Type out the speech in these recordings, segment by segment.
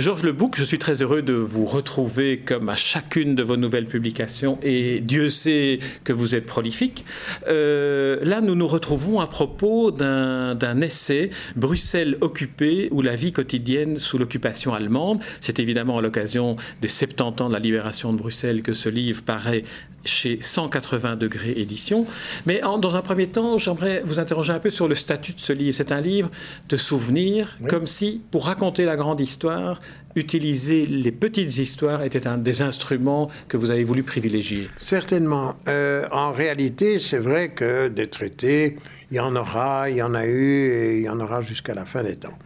Georges Lebouc, je suis très heureux de vous retrouver comme à chacune de vos nouvelles publications et Dieu sait que vous êtes prolifique. Euh, là, nous nous retrouvons à propos d'un essai, Bruxelles occupée ou la vie quotidienne sous l'occupation allemande. C'est évidemment à l'occasion des 70 ans de la libération de Bruxelles que ce livre paraît chez 180 degrés édition. Mais dans un premier temps, j'aimerais vous interroger un peu sur le statut de ce livre. C'est un livre de souvenirs, comme si, pour raconter la grande histoire, utiliser les petites histoires était un des instruments que vous avez voulu privilégier. Certainement. Euh, en réalité, c'est vrai que des traités, il y en aura, il y en a eu, et il y en aura jusqu'à la fin des temps.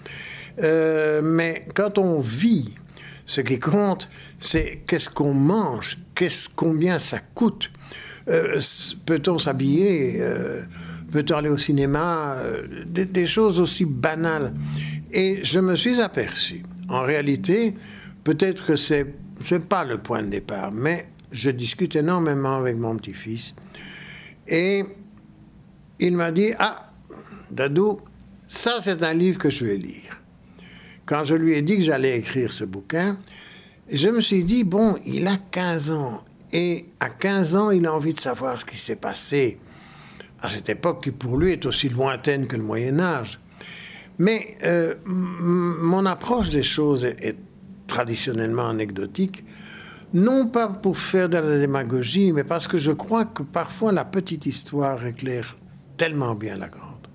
Euh, mais quand on vit ce qui compte, c'est qu'est-ce qu'on mange, qu'est-ce, combien ça coûte. Euh, peut-on s'habiller Peut-on aller au cinéma des, choses aussi banales. Et je me suis aperçu, en réalité, peut-être que c'est n'est pas le point de départ, mais je discute énormément avec mon petit-fils. Et il m'a dit Ah, Dadou, ça c'est un livre que je vais lire quand je lui ai dit que j'allais écrire ce bouquin, je me suis dit, bon, il a 15 ans. Et à 15 ans, il a envie de savoir ce qui s'est passé à cette époque qui pour lui est aussi lointaine que le Moyen Âge. Mais euh, mon approche des choses est, traditionnellement anecdotique, non pas pour faire de la démagogie, mais parce que je crois que parfois la petite histoire éclaire tellement bien la grande.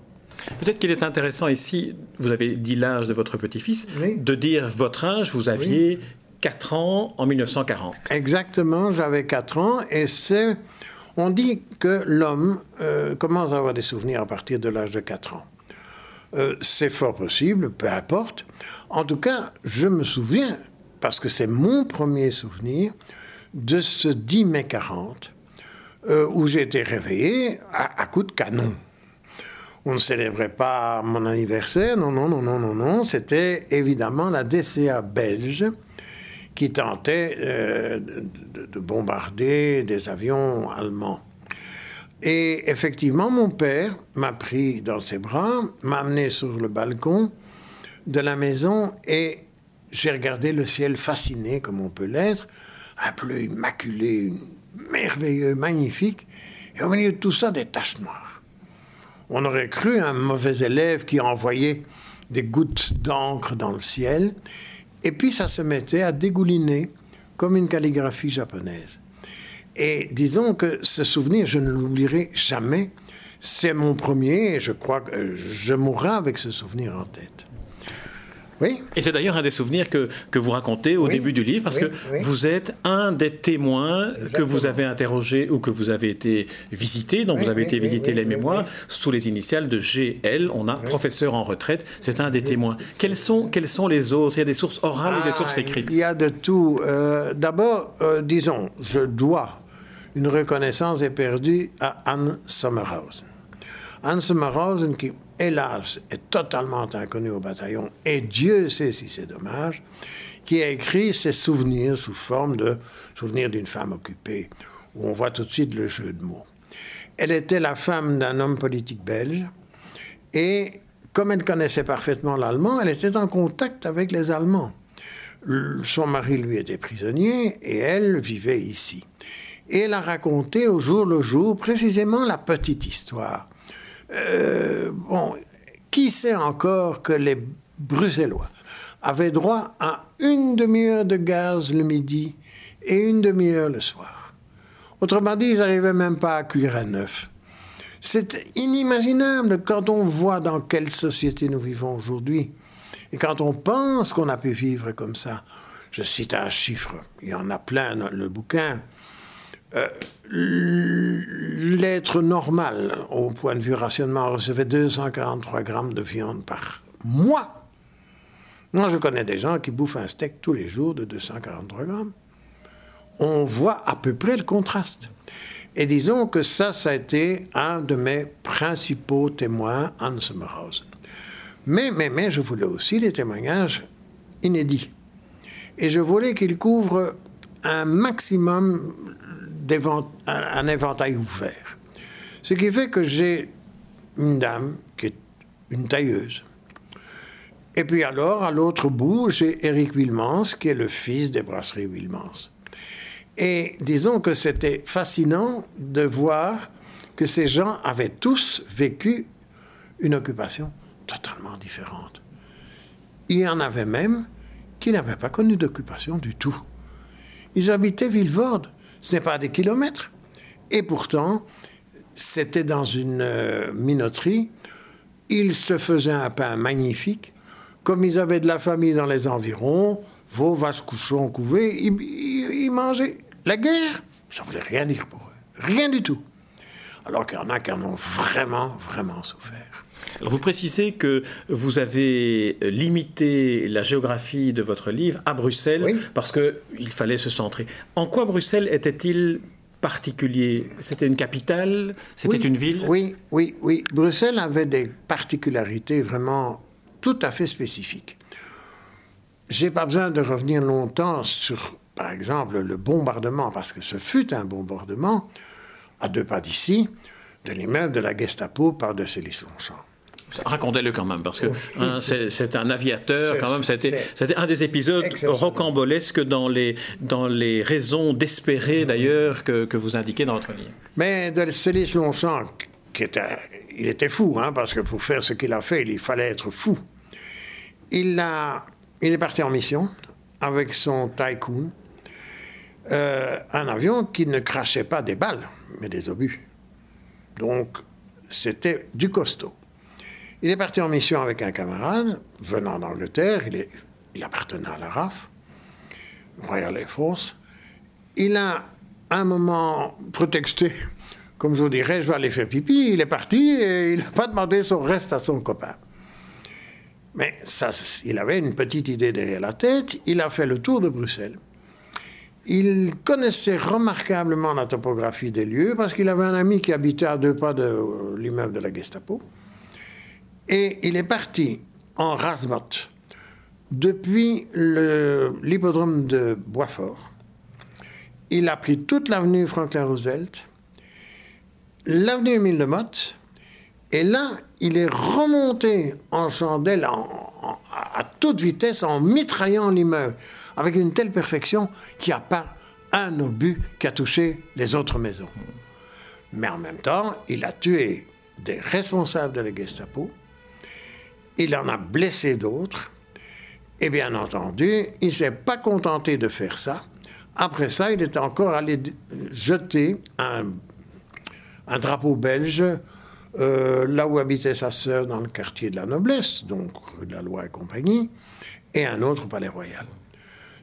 Peut-être qu'il est intéressant ici, vous avez dit l'âge de votre petit-fils, de dire votre âge, vous aviez 4 ans en 1940. Exactement, j'avais 4 ans et c'est... On dit que l'homme euh, commence à avoir des souvenirs à partir de l'âge de 4 ans. Euh, c'est fort possible, peu importe. En tout cas, je me souviens, parce que c'est mon premier souvenir, de ce 10 mai 40, euh, où j'ai été réveillé à, coups de canon on ne célébrait pas mon anniversaire, non, non, non, non, non, non. C'était évidemment la DCA belge qui tentait euh, de, bombarder des avions allemands. Et effectivement, mon père m'a pris dans ses bras, m'a amené sur le balcon de la maison et j'ai regardé le ciel fasciné, comme on peut l'être, un bleu immaculé, merveilleux, magnifique, et au milieu de tout ça, des taches noires. On aurait cru un mauvais élève qui envoyait des gouttes d'encre dans le ciel, et puis ça se mettait à dégouliner comme une calligraphie japonaise. Et disons que ce souvenir, je ne l'oublierai jamais. C'est mon premier, et je crois que je mourrai avec ce souvenir en tête. Et c'est d'ailleurs un des souvenirs que, que vous racontez au début du livre, parce que vous êtes un des témoins que vous avez interrogé ou que vous avez été visité, donc vous avez été visiter les mémoires sous les initiales de GL. On a professeur en retraite, c'est un des témoins. Quels sont, quels sont les autres? Il y a des sources orales ou des sources ah, écrites? Il y a de tout. Euh, d'abord, euh, disons, je dois une reconnaissance éperdue à Anne Sommerhausen. Anne Sommerhausen qui hélas, est totalement inconnu au bataillon, et Dieu sait si c'est dommage, qui a écrit ses souvenirs sous forme de souvenirs d'une femme occupée, où on voit tout de suite le jeu de mots. Elle était la femme d'un homme politique belge, et comme elle connaissait parfaitement l'allemand, elle était en contact avec les Allemands. Son mari, lui, était prisonnier, et elle vivait ici. Et elle a raconté au jour le jour précisément la petite histoire euh, bon, qui sait encore que les Bruxellois avaient droit à une demi-heure de gaz le midi et une demi-heure le soir. Autrement dit, ils n'arrivaient même pas à cuire à neuf. C'est inimaginable quand on voit dans quelle société nous vivons aujourd'hui. Et quand on pense qu'on a pu vivre comme ça. Je cite un chiffre, il y en a plein dans le bouquin. Euh, l'être normal, au point de vue rationnement, recevait 243 grammes de viande par mois. Moi, je connais des gens qui bouffent un steak tous les jours de 243 grammes. On voit à peu près le contraste. Et disons que ça, ça a été un de mes principaux témoins, Hans Sommerhausen. Mais, mais, mais, je voulais aussi des témoignages inédits. Et je voulais qu'ils couvrent un maximum un éventail ouvert. Ce qui fait que j'ai une dame qui est une tailleuse. Et puis alors, à l'autre bout, j'ai Éric Wilmans, qui est le fils des brasseries Wilmans. Et disons que c'était fascinant de voir que ces gens avaient tous vécu une occupation totalement différente. Il y en avait même qui n'avaient pas connu d'occupation du tout. Ils habitaient Villevorde, ce n'est pas des kilomètres. Et pourtant, c'était dans une euh, minoterie. Ils se faisaient un pain magnifique. Comme ils avaient de la famille dans les environs, vos vaches, cochons, couvées, ils, mangeaient. La guerre, ça voulait rien dire pour eux. Rien du tout. Alors qu'il y en a qui en ont vraiment, vraiment souffert. Alors vous précisez que vous avez limité la géographie de votre livre à Bruxelles parce qu'il fallait se centrer. En quoi Bruxelles était-il particulier? C'était une capitale? C'était une ville? Oui, oui, oui. Bruxelles avait des particularités vraiment tout à fait spécifiques. J'ai pas besoin de revenir longtemps sur, par exemple, le bombardement, parce que ce fut un bombardement à deux pas d'ici de l'immeuble de la Gestapo par de Célis-Longchamp. Racontez-le quand même, parce que hein, c'est un aviateur, quand même. C'était un des épisodes rocambolesques dans les, dans les raisons d'espérer, d'ailleurs, que, que, vous indiquez dans votre livre. Mais de Célis Longchamp, qui était, il était fou, hein, parce que pour faire ce qu'il a fait, il fallait être fou. Il, a, il est parti en mission avec son Tycoon, euh, un avion qui ne crachait pas des balles, mais des obus. Donc, c'était du costaud. Il est parti en mission avec un camarade, venant d'Angleterre, il, appartenait à la RAF, Royal Air Force. Il a un moment prétexté, comme je vous dirais, je vais aller faire pipi, il est parti et il n'a pas demandé son reste à son copain. Mais ça, il avait une petite idée derrière la tête, il a fait le tour de Bruxelles. Il connaissait remarquablement la topographie des lieux parce qu'il avait un ami qui habitait à deux pas de l'immeuble de la Gestapo. Et il est parti en Rasmot depuis l'hippodrome de Boisfort. Il a pris toute l'avenue Franklin Roosevelt, l'avenue Émile de Motte, et là, il est remonté en chandelle à toute vitesse en mitraillant l'immeuble avec une telle perfection qu'il n'y a pas un obus qui a touché les autres maisons. Mais en même temps, il a tué des responsables de la Gestapo, il en a blessé d'autres. Et bien entendu, il ne s'est pas contenté de faire ça. Après ça, il est encore allé jeter un, drapeau belge euh, là où habitait sa sœur dans le quartier de la noblesse, donc de la Loi et compagnie, et un autre au palais royal.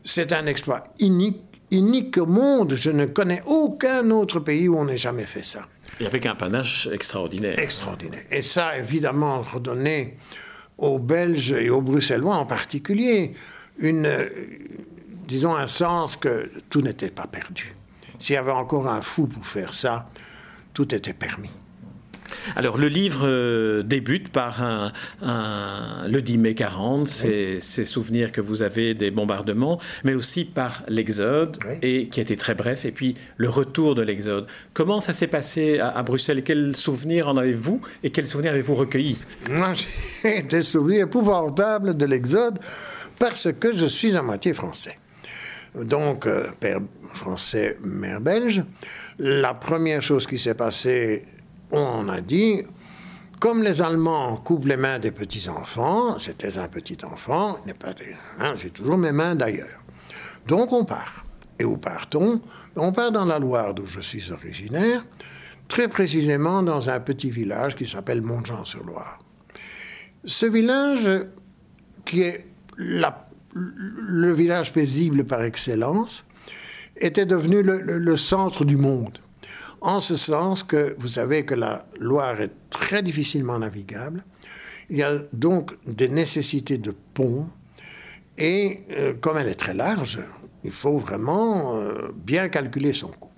C'est un exploit unique, unique au monde. Je ne connais aucun autre pays où on n'ait jamais fait ça. Et avec un panache extraordinaire. Extraordinaire. Et ça, évidemment, redonné aux Belges et aux Bruxellois en particulier une, disons, un sens que tout n'était pas perdu. S'il y avait encore un fou pour faire ça, tout était permis. Alors le livre euh, débute par un, le 10 mai 40, ces, souvenirs que vous avez des bombardements, mais aussi par l'Exode, et qui était très bref, et puis le retour de l'Exode. Comment ça s'est passé à, Bruxelles? Quels souvenirs en avez-vous et quels souvenirs avez-vous recueillis Moi, j'ai des souvenirs épouvantables de l'Exode parce que je suis à moitié français donc euh, père français, mère belge. La première chose qui s'est passée on a dit, comme les Allemands coupent les mains des petits-enfants, j'étais un petit enfant, hein, j'ai toujours mes mains d'ailleurs. Donc on part. Et où partons? On part dans la Loire d'où je suis originaire, très précisément dans un petit village qui s'appelle Montjean-sur-Loire. Ce village, qui est le village paisible par excellence, était devenu le centre du monde en ce sens que vous savez que la Loire est très difficilement navigable. Il y a donc des nécessités de ponts. Et euh, comme elle est très large, il faut vraiment euh, bien calculer son coût.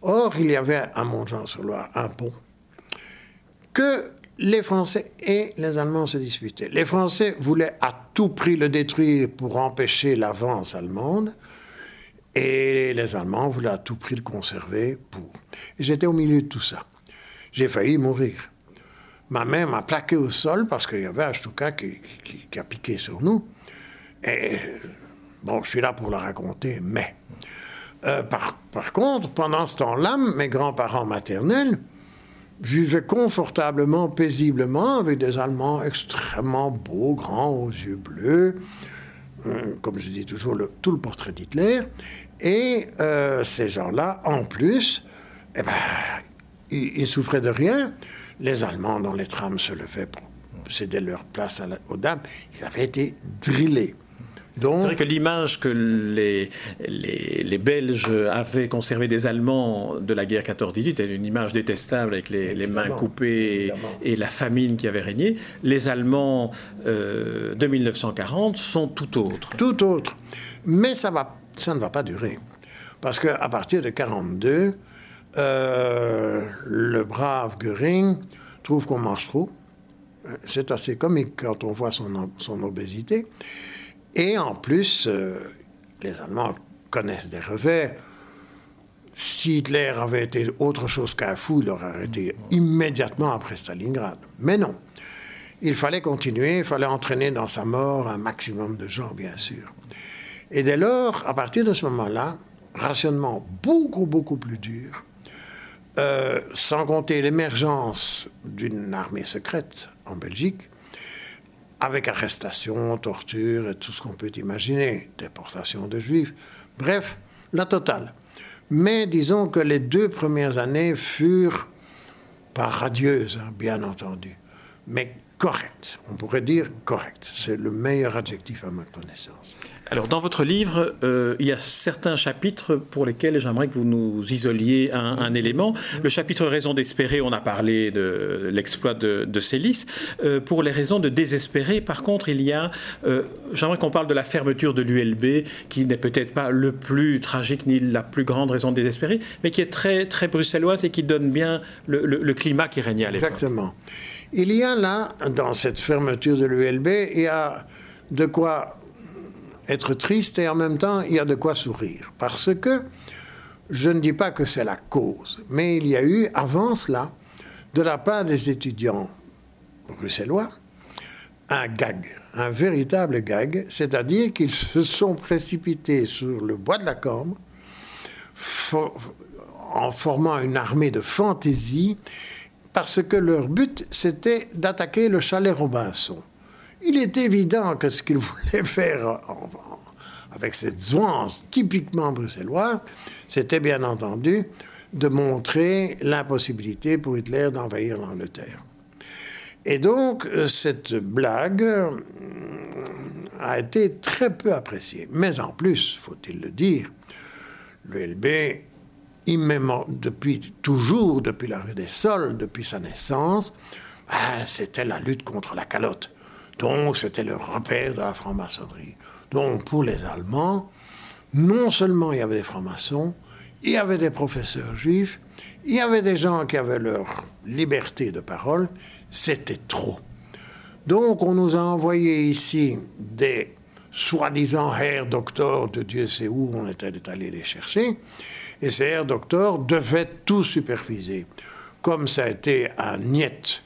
Or, il y avait à Montjean-sur-Loire un pont que les Français et les Allemands se disputaient. Les Français voulaient à tout prix le détruire pour empêcher l'avance allemande. Et les Allemands voulaient à tout prix le conserver pour. J'étais au milieu de tout ça. J'ai failli mourir. Ma mère m'a plaqué au sol parce qu'il y avait un Stuka qui, a piqué sur nous. Et bon, je suis là pour le raconter, mais. Euh, par, contre, pendant ce temps-là, mes grands-parents maternels vivaient confortablement, paisiblement, avec des Allemands extrêmement beaux, grands, aux yeux bleus, euh, comme je dis toujours, tout le portrait d'Hitler. Et euh, ces gens-là, en plus, eh ben, ils, souffraient de rien. Les Allemands, dont les trams se levaient pour céder leur place aux dames, ils avaient été drillés. C'est vrai que l'image que les, les, Belges avaient conservée des Allemands de la guerre 14-18 est une image détestable avec les, mains coupées et la famine qui avait régné. Les Allemands euh, de 1940 sont tout autres. Tout autre. Mais ça, va, ça ne va pas durer. Parce qu'à partir de 1942, euh, le brave Göring trouve qu'on mange trop. C'est assez comique quand on voit son, son obésité. Et en plus, euh, les Allemands connaissent des revers. Si Hitler avait été autre chose qu'un fou, il aurait arrêté immédiatement après Stalingrad. Mais non. Il fallait continuer, il fallait entraîner dans sa mort un maximum de gens, bien sûr. Et dès lors, à partir de ce moment-là, rationnement beaucoup, beaucoup plus dur, euh, sans compter l'émergence d'une armée secrète en Belgique, avec arrestation, torture et tout ce qu'on peut imaginer, déportation de juifs, bref, la totale. Mais disons que les deux premières années furent pas radieuses, hein, bien entendu, mais correctes. On pourrait dire correctes. C'est le meilleur adjectif à ma connaissance. Alors, dans votre livre, euh, il y a certains chapitres pour lesquels j'aimerais que vous nous isoliez un, élément. Le chapitre Raison d'espérer, on a parlé de l'exploit de, de Célis. Euh, pour les raisons de désespérer, par contre, il y a. Euh, j'aimerais qu'on parle de la fermeture de l'ULB, qui n'est peut-être pas le plus tragique ni la plus grande raison de désespérer, mais qui est très, très bruxelloise et qui donne bien le, le climat qui régnait à l'époque. Exactement. Il y a là, dans cette fermeture de l'ULB, il y a de quoi être triste et en même temps, il y a de quoi sourire. Parce que je ne dis pas que c'est la cause, mais il y a eu, avant cela, de la part des étudiants bruxellois, un gag, un véritable gag, c'est-à-dire qu'ils se sont précipités sur le bois de la Cambre en formant une armée de fantaisie parce que leur but, c'était d'attaquer le chalet Robinson. Il est évident que ce qu'il voulait faire avec cette zouance typiquement bruxelloise, c'était bien entendu de montrer l'impossibilité pour Hitler d'envahir l'Angleterre. Et donc, cette blague euh, a été très peu appréciée. Mais en plus, faut-il le dire, le LB, depuis toujours, depuis la rue des Sols, depuis sa naissance, ben, c'était la lutte contre la calotte. Donc, c'était le repère de la franc-maçonnerie. Donc, pour les Allemands, non seulement il y avait des francs-maçons, il y avait des professeurs juifs, il y avait des gens qui avaient leur liberté de parole, c'était trop. Donc, on nous a envoyé ici des soi-disant Herr Doctor de Dieu sait où on était allé les chercher, et ces Herr Doctor devaient tout superviser. Comme ça a été un niet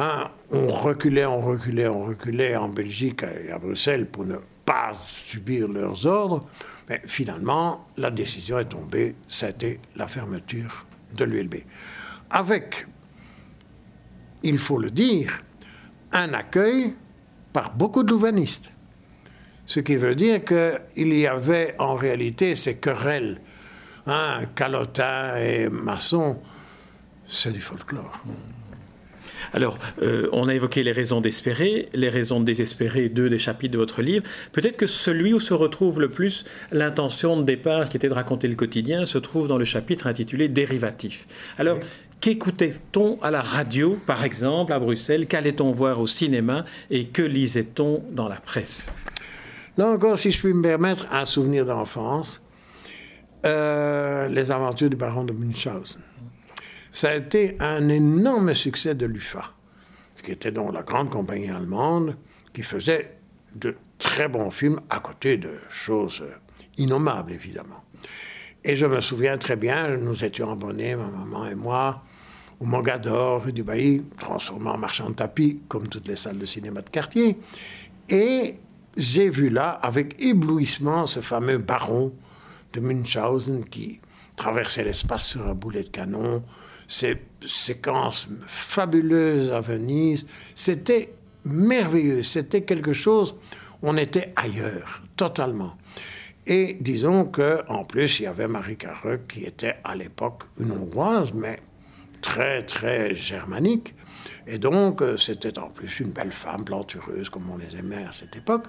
Hein, on reculait, on reculait, on reculait en Belgique et à Bruxelles pour ne pas subir leurs ordres. Mais finalement, la décision est tombée, c'était la fermeture de l'ULB. Avec, il faut le dire, un accueil par beaucoup de louvanistes. Ce qui veut dire qu'il y avait en réalité ces querelles. Hein, Calotin et Masson, c'est du folklore. Alors, euh, on a évoqué les raisons d'espérer, les raisons de désespérer, deux des chapitres de votre livre. Peut-être que celui où se retrouve le plus l'intention de départ, qui était de raconter le quotidien, se trouve dans le chapitre intitulé Dérivatif. Alors, Qu'écoutait-on à la radio, par exemple, à Bruxelles? Qu'allait-on voir au cinéma? Et que lisait-on dans la presse? Là encore, si je puis me permettre, un souvenir d'enfance. Euh, les aventures du baron de Munchausen ça a été un énorme succès de l'UFA, qui était donc la grande compagnie allemande qui faisait de très bons films à côté de choses innommable, évidemment. Et je me souviens très bien, nous étions abonnés, ma maman et moi, au Mogador, du Bailly, transformé en marchand de tapis, comme toutes les salles de cinéma de quartier. Et j'ai vu là, avec éblouissement, ce fameux baron de Munchausen qui traversait l'espace sur un boulet de canon, ces séquences fabuleuses à Venise. C'était merveilleux, c'était quelque chose, on était ailleurs, totalement. Et disons que en plus, il y avait Marie Carreux qui était à l'époque une Hongroise, mais très, très germanique. Et donc, euh, c'était en plus une belle femme plantureuse, comme on les aimait à cette époque.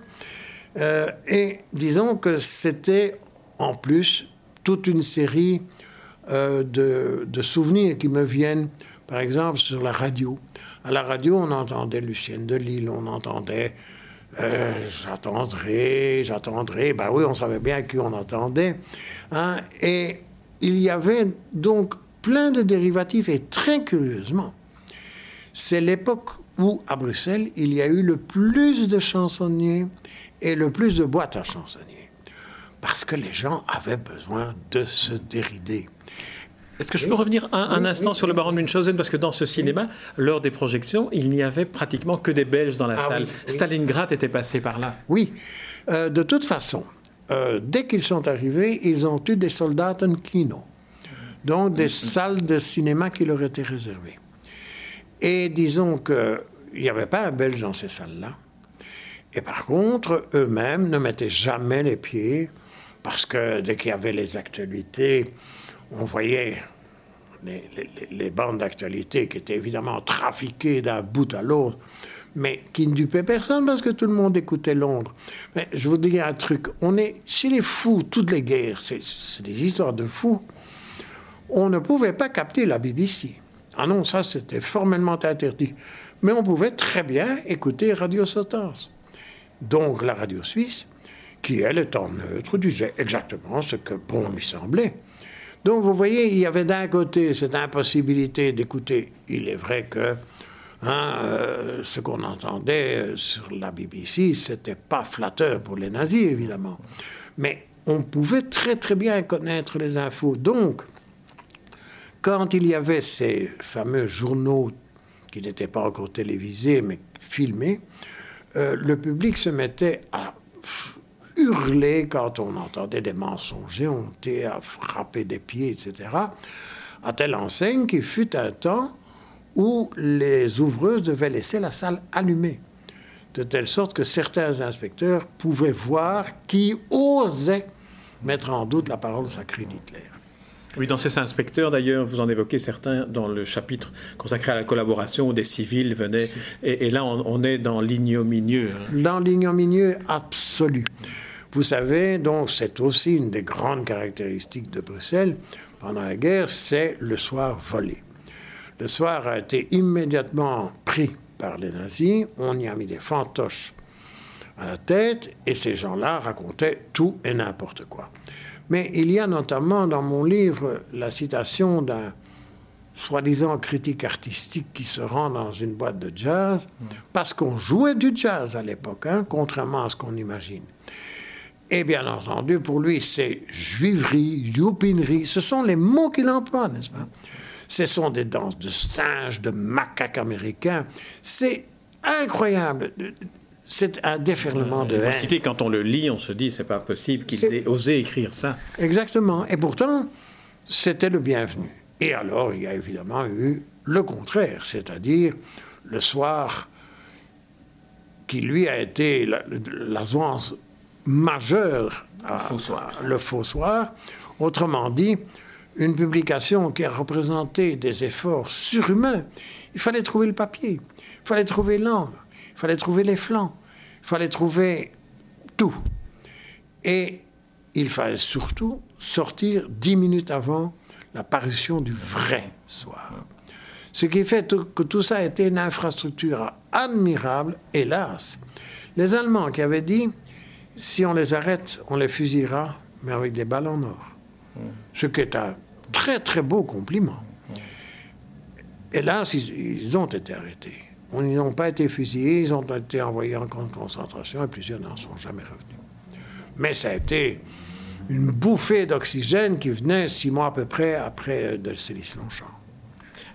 Euh, et disons que c'était en plus toute une série euh, de, souvenirs qui me viennent, par exemple, sur la radio. À la radio, on entendait Lucienne de Lille, on entendait J'attendrai, j'attendrai. Ben oui, on savait bien qui on entendait. Hein. Et il y avait donc plein de dérivatifs, et très curieusement, c'est l'époque où, à Bruxelles, il y a eu le plus de chansonniers et le plus de boîtes à chansonniers. Parce que les gens avaient besoin de se dérider. Est-ce que je peux revenir un, instant sur le baron de Munchausen? Parce que dans ce cinéma, lors des projections, il n'y avait pratiquement que des Belges dans la ah salle. Stalingrad était passé par là. Oui. Euh, de toute façon, euh, dès qu'ils sont arrivés, ils ont eu des soldats en kino. Donc des mm-hmm. salles de cinéma qui leur étaient réservées. Et disons qu'il n'y avait pas un Belge dans ces salles-là. Et par contre, eux-mêmes ne mettaient jamais les pieds, parce que dès qu'il y avait les actualités, on voyait les, bandes d'actualité qui étaient évidemment trafiquées d'un bout à l'autre, mais qui ne dupaient personne parce que tout le monde écoutait Londres. Mais je vous dis un truc, on est chez les fous, toutes les guerres, c'est des histoires de fous. On ne pouvait pas capter la BBC. Ah non, ça c'était formellement interdit. Mais on pouvait très bien écouter Radio Sotens. Donc la radio suisse, qui elle étant neutre, disait exactement ce que bon lui semblait. Donc vous voyez, il y avait d'un côté cette impossibilité d'écouter. Il est vrai que hein, euh, ce qu'on entendait sur la BBC, c'était pas flatteur pour les nazis, évidemment. Mais on pouvait très très bien connaître les infos. Donc, quand il y avait ces fameux journaux qui n'étaient pas encore télévisés, mais filmés, euh, le public se mettait à hurler quand on entendait des mensonges, on était à frapper des pieds, etc. À telle enseigne qu'il fut un temps où les ouvreuses devaient laisser la salle allumée, de telle sorte que certains inspecteurs pouvaient voir qui osait mettre en doute la parole sacrée d'Hitler. Oui, dans ces inspecteurs, d'ailleurs, vous en évoquez certains dans le chapitre consacré à la collaboration où des civils venaient. Et, là, on, est dans l'ignominieux. Hein. Dans l'ignominieux absolu. Vous savez, donc, c'est aussi une des grandes caractéristiques de Bruxelles pendant la guerre, c'est le soir volé. Le soir a été immédiatement pris par les nazis, on y a mis des fantoches à la tête, et ces gens-là racontaient tout et n'importe quoi. Mais il y a notamment dans mon livre la citation d'un soi-disant critique artistique qui se rend dans une boîte de jazz, parce qu'on jouait du jazz à l'époque, hein, contrairement à ce qu'on imagine. Et bien entendu, pour lui, c'est juiverie, youpinerie, ce sont les mots qu'il emploie, n'est-ce pas? Ce sont des danses de singes, de macaques américains. C'est incroyable. C'est un déferlement de haine. Quand on le lit, on se dit, c'est pas possible qu'il ait osé écrire ça. Exactement. Et pourtant, c'était le bienvenu. Et alors, il y a évidemment eu le contraire, c'est-à-dire le soir qui lui a été la, la majeur, le faux soir. Autrement dit, une publication qui a représenté des efforts surhumains. Il fallait trouver le papier, il fallait trouver l'angle, il fallait trouver les flancs, il fallait trouver tout. Et il fallait surtout sortir dix minutes avant la parution du vrai soir. Ce qui fait que tout ça a été une infrastructure admirable, hélas. Les Allemands qui avaient dit si on les arrête, on les fusillera, mais avec des balles en or. Ce qui est un très très beau compliment. Hélas, ils, ils ont été arrêtés. Ils n'ont pas été fusillés, ils ont été envoyés en camp de concentration et plusieurs n'en sont jamais revenus. Mais ça a été une bouffée d'oxygène qui venait six mois à peu près après de Célis Longchamp.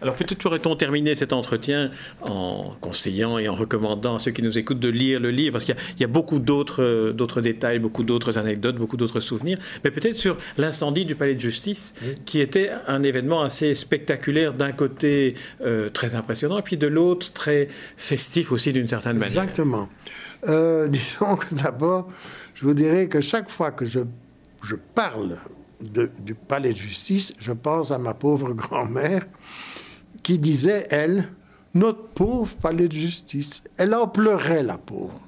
Alors peut-être pourrait-on terminer cet entretien en conseillant et en recommandant à ceux qui nous écoutent de lire le livre, parce qu'il y, a beaucoup d'autres, d'autres détails, beaucoup d'autres anecdotes, beaucoup d'autres souvenirs, mais peut-être sur l'incendie du palais de justice, qui était un événement assez spectaculaire d'un côté euh, très impressionnant, et puis de l'autre très festif aussi d'une certaine manière. Exactement. Euh, disons que d'abord, je vous dirais que chaque fois que je, je parle du palais de justice, je pense à ma pauvre grand-mère qui disait, elle, notre pauvre palais de justice. Elle en pleurait, la pauvre.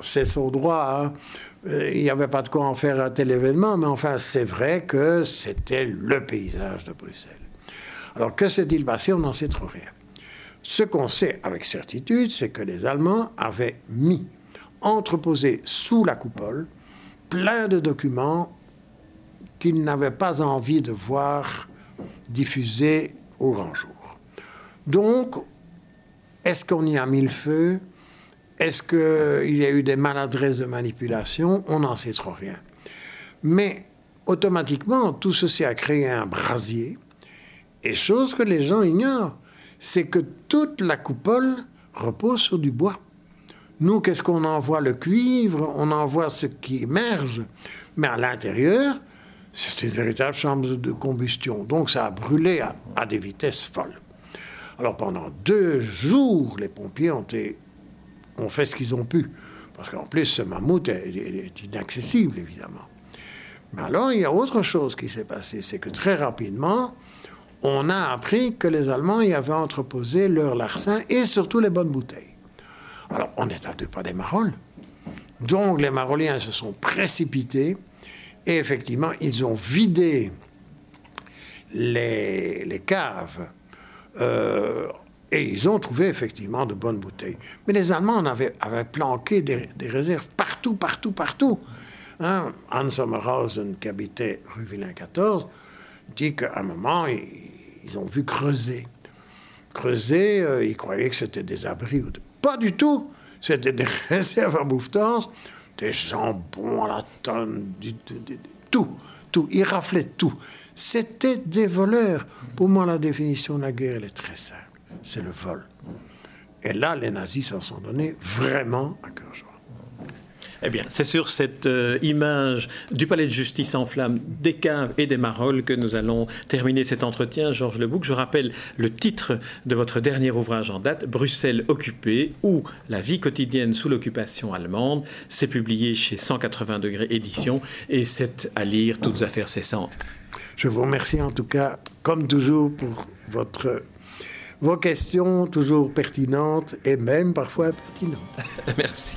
c'est son droit. Hein. Euh, il n'y avait pas de quoi en faire un tel événement, mais enfin, c'est vrai que c'était le paysage de Bruxelles. Alors, que s'est-il passé? On n'en sait trop rien. Ce qu'on sait avec certitude, c'est que les Allemands avaient mis, entreposé sous la coupole, plein de documents qu'ils n'avaient pas envie de voir diffusés au grand jour. Donc, est-ce qu'on y a mis le feu? Est-ce qu'il y a eu des maladresses de manipulation? On n'en sait trop rien. Mais automatiquement, tout ceci a créé un brasier. Et chose que les gens ignorent, c'est que toute la coupole repose sur du bois. Nous, qu'est-ce qu'on envoie? Le cuivre, on envoie ce qui émerge. Mais à l'intérieur, c'est une véritable chambre de combustion. Donc ça a brûlé à des vitesses folles. Alors pendant deux jours, les pompiers ont, fait ce qu'ils ont pu. Parce qu'en plus, ce mammouth est, inaccessible, évidemment. Mais alors, il y a autre chose qui s'est passé. C'est que très rapidement, on a appris que les Allemands y avaient entreposé leurs larcins et surtout les bonnes bouteilles. Alors, on est à deux pas des Marolles. Donc, les Maroliens se sont précipités et effectivement, ils ont vidé les caves euh, et ils ont trouvé effectivement de bonnes bouteilles. Mais les Allemands avaient, planqué des, réserves partout, partout, partout. Hein? Hans Sommerhausen, qui habitait rue Villain 14, dit qu'à un moment, ils, ont vu creuser. Creuser, euh, ils croyaient que c'était des abris. Pas du tout. C'était des réserves à bouffetance, des jambons à la tonne, tout, tout. Ils raflaient tout. C'était des voleurs. Pour moi, la définition de la guerre, elle est très simple. C'est le vol. Et là, les nazis s'en sont donnés vraiment à cœur joie. Eh bien, c'est sur cette euh, image du palais de justice en flammes, des caves et des marolles que nous allons terminer cet entretien. Georges Lebouc, je rappelle le titre de votre dernier ouvrage en date, Bruxelles occupée ou la vie quotidienne sous l'occupation allemande. C'est publié chez 180 degrés édition et c'est à lire toutes affaires cessantes. Je vous remercie en tout cas, comme toujours, pour votre, vos questions toujours pertinentes et même parfois impertinentes. Merci.